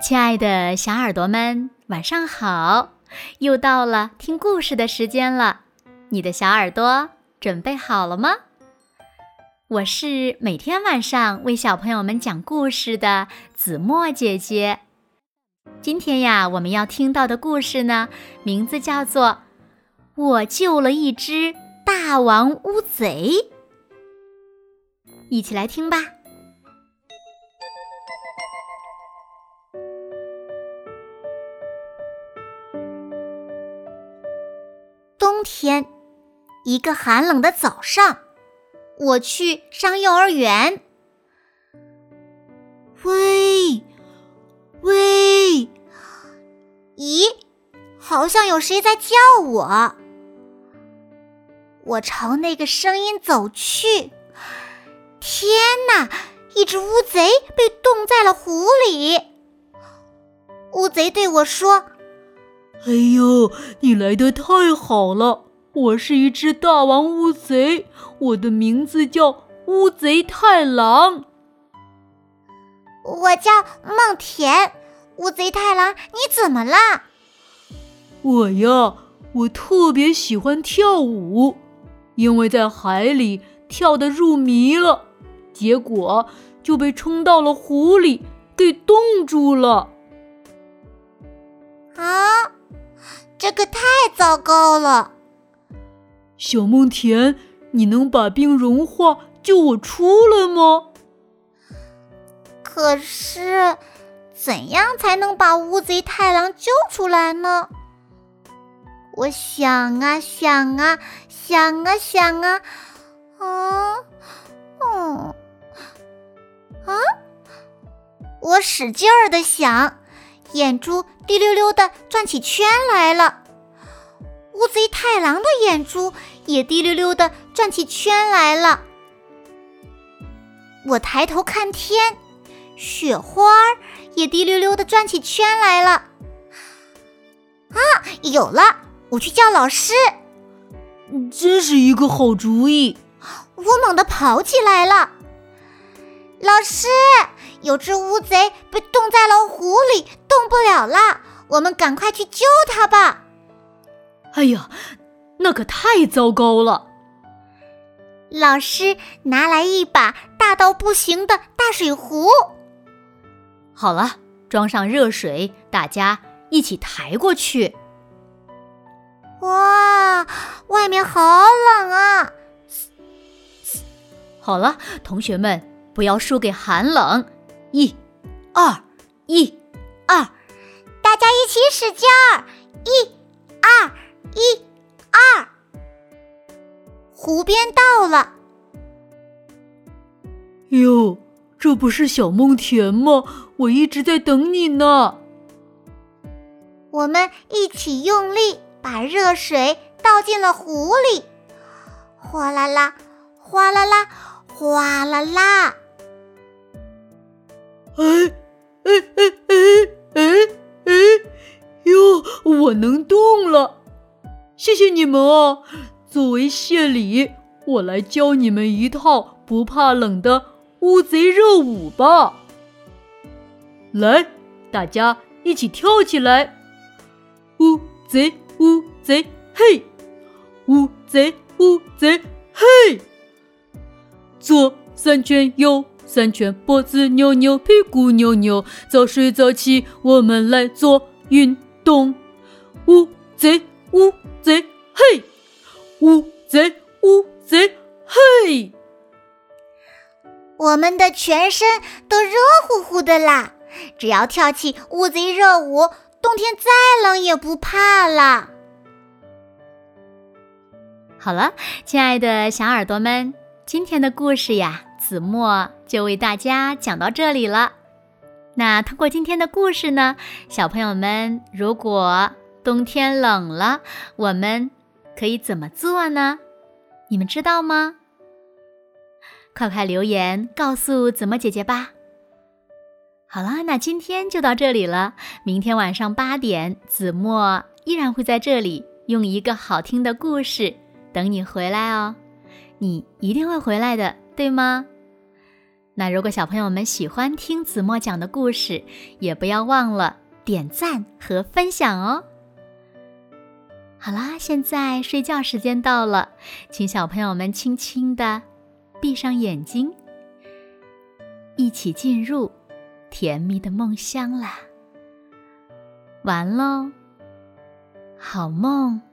亲爱的小耳朵们，晚上好！又到了听故事的时间了，你的小耳朵准备好了吗？我是每天晚上为小朋友们讲故事的子墨姐姐。今天呀，我们要听到的故事呢，名字叫做《我救了一只大王乌贼》，一起来听吧。冬天，一个寒冷的早上，我去上幼儿园。喂，喂，咦，好像有谁在叫我。我朝那个声音走去，天哪！一只乌贼被冻在了湖里。乌贼对我说。哎呦，你来的太好了！我是一只大王乌贼，我的名字叫乌贼太郎。我叫梦田，乌贼太郎，你怎么了？我呀，我特别喜欢跳舞，因为在海里跳得入迷了，结果就被冲到了湖里，给冻住了。啊！这个太糟糕了，小梦田，你能把冰融化救我出来吗？可是，怎样才能把乌贼太郎救出来呢？我想啊想啊想啊想啊，啊，嗯，啊，我使劲儿的想。眼珠滴溜溜的转起圈来了，乌贼太郎的眼珠也滴溜溜的转起圈来了。我抬头看天，雪花也滴溜溜的转起圈来了。啊，有了！我去叫老师。真是一个好主意。我猛地跑起来了。老师，有只乌贼被冻在了湖里，动不了了。我们赶快去救它吧！哎呀，那可太糟糕了！老师拿来一把大到不行的大水壶。好了，装上热水，大家一起抬过去。哇，外面好冷啊！好了，同学们。不要输给寒冷！一、二、一、二，大家一起使劲儿！一、二、一、二，湖边到了。哟，这不是小梦田吗？我一直在等你呢。我们一起用力把热水倒进了湖里，哗啦啦，哗啦啦，哗啦啦。哎哎哎哎哎哎哟！我能动了，谢谢你们啊！作为谢礼，我来教你们一套不怕冷的乌贼热舞吧。来，大家一起跳起来！乌贼乌贼嘿，乌贼乌贼嘿，左三圈右。三圈脖子扭扭，屁股扭扭，早睡早起，我们来做运动。乌贼乌贼嘿，乌贼乌贼嘿，我们的全身都热乎乎的啦！只要跳起乌贼热舞，冬天再冷也不怕啦。好了，亲爱的小耳朵们，今天的故事呀。子墨就为大家讲到这里了。那通过今天的故事呢，小朋友们，如果冬天冷了，我们可以怎么做呢？你们知道吗？快快留言告诉子墨姐姐吧。好了，那今天就到这里了。明天晚上八点，子墨依然会在这里用一个好听的故事等你回来哦。你一定会回来的，对吗？那如果小朋友们喜欢听子墨讲的故事，也不要忘了点赞和分享哦。好啦，现在睡觉时间到了，请小朋友们轻轻的闭上眼睛，一起进入甜蜜的梦乡啦。完喽，好梦。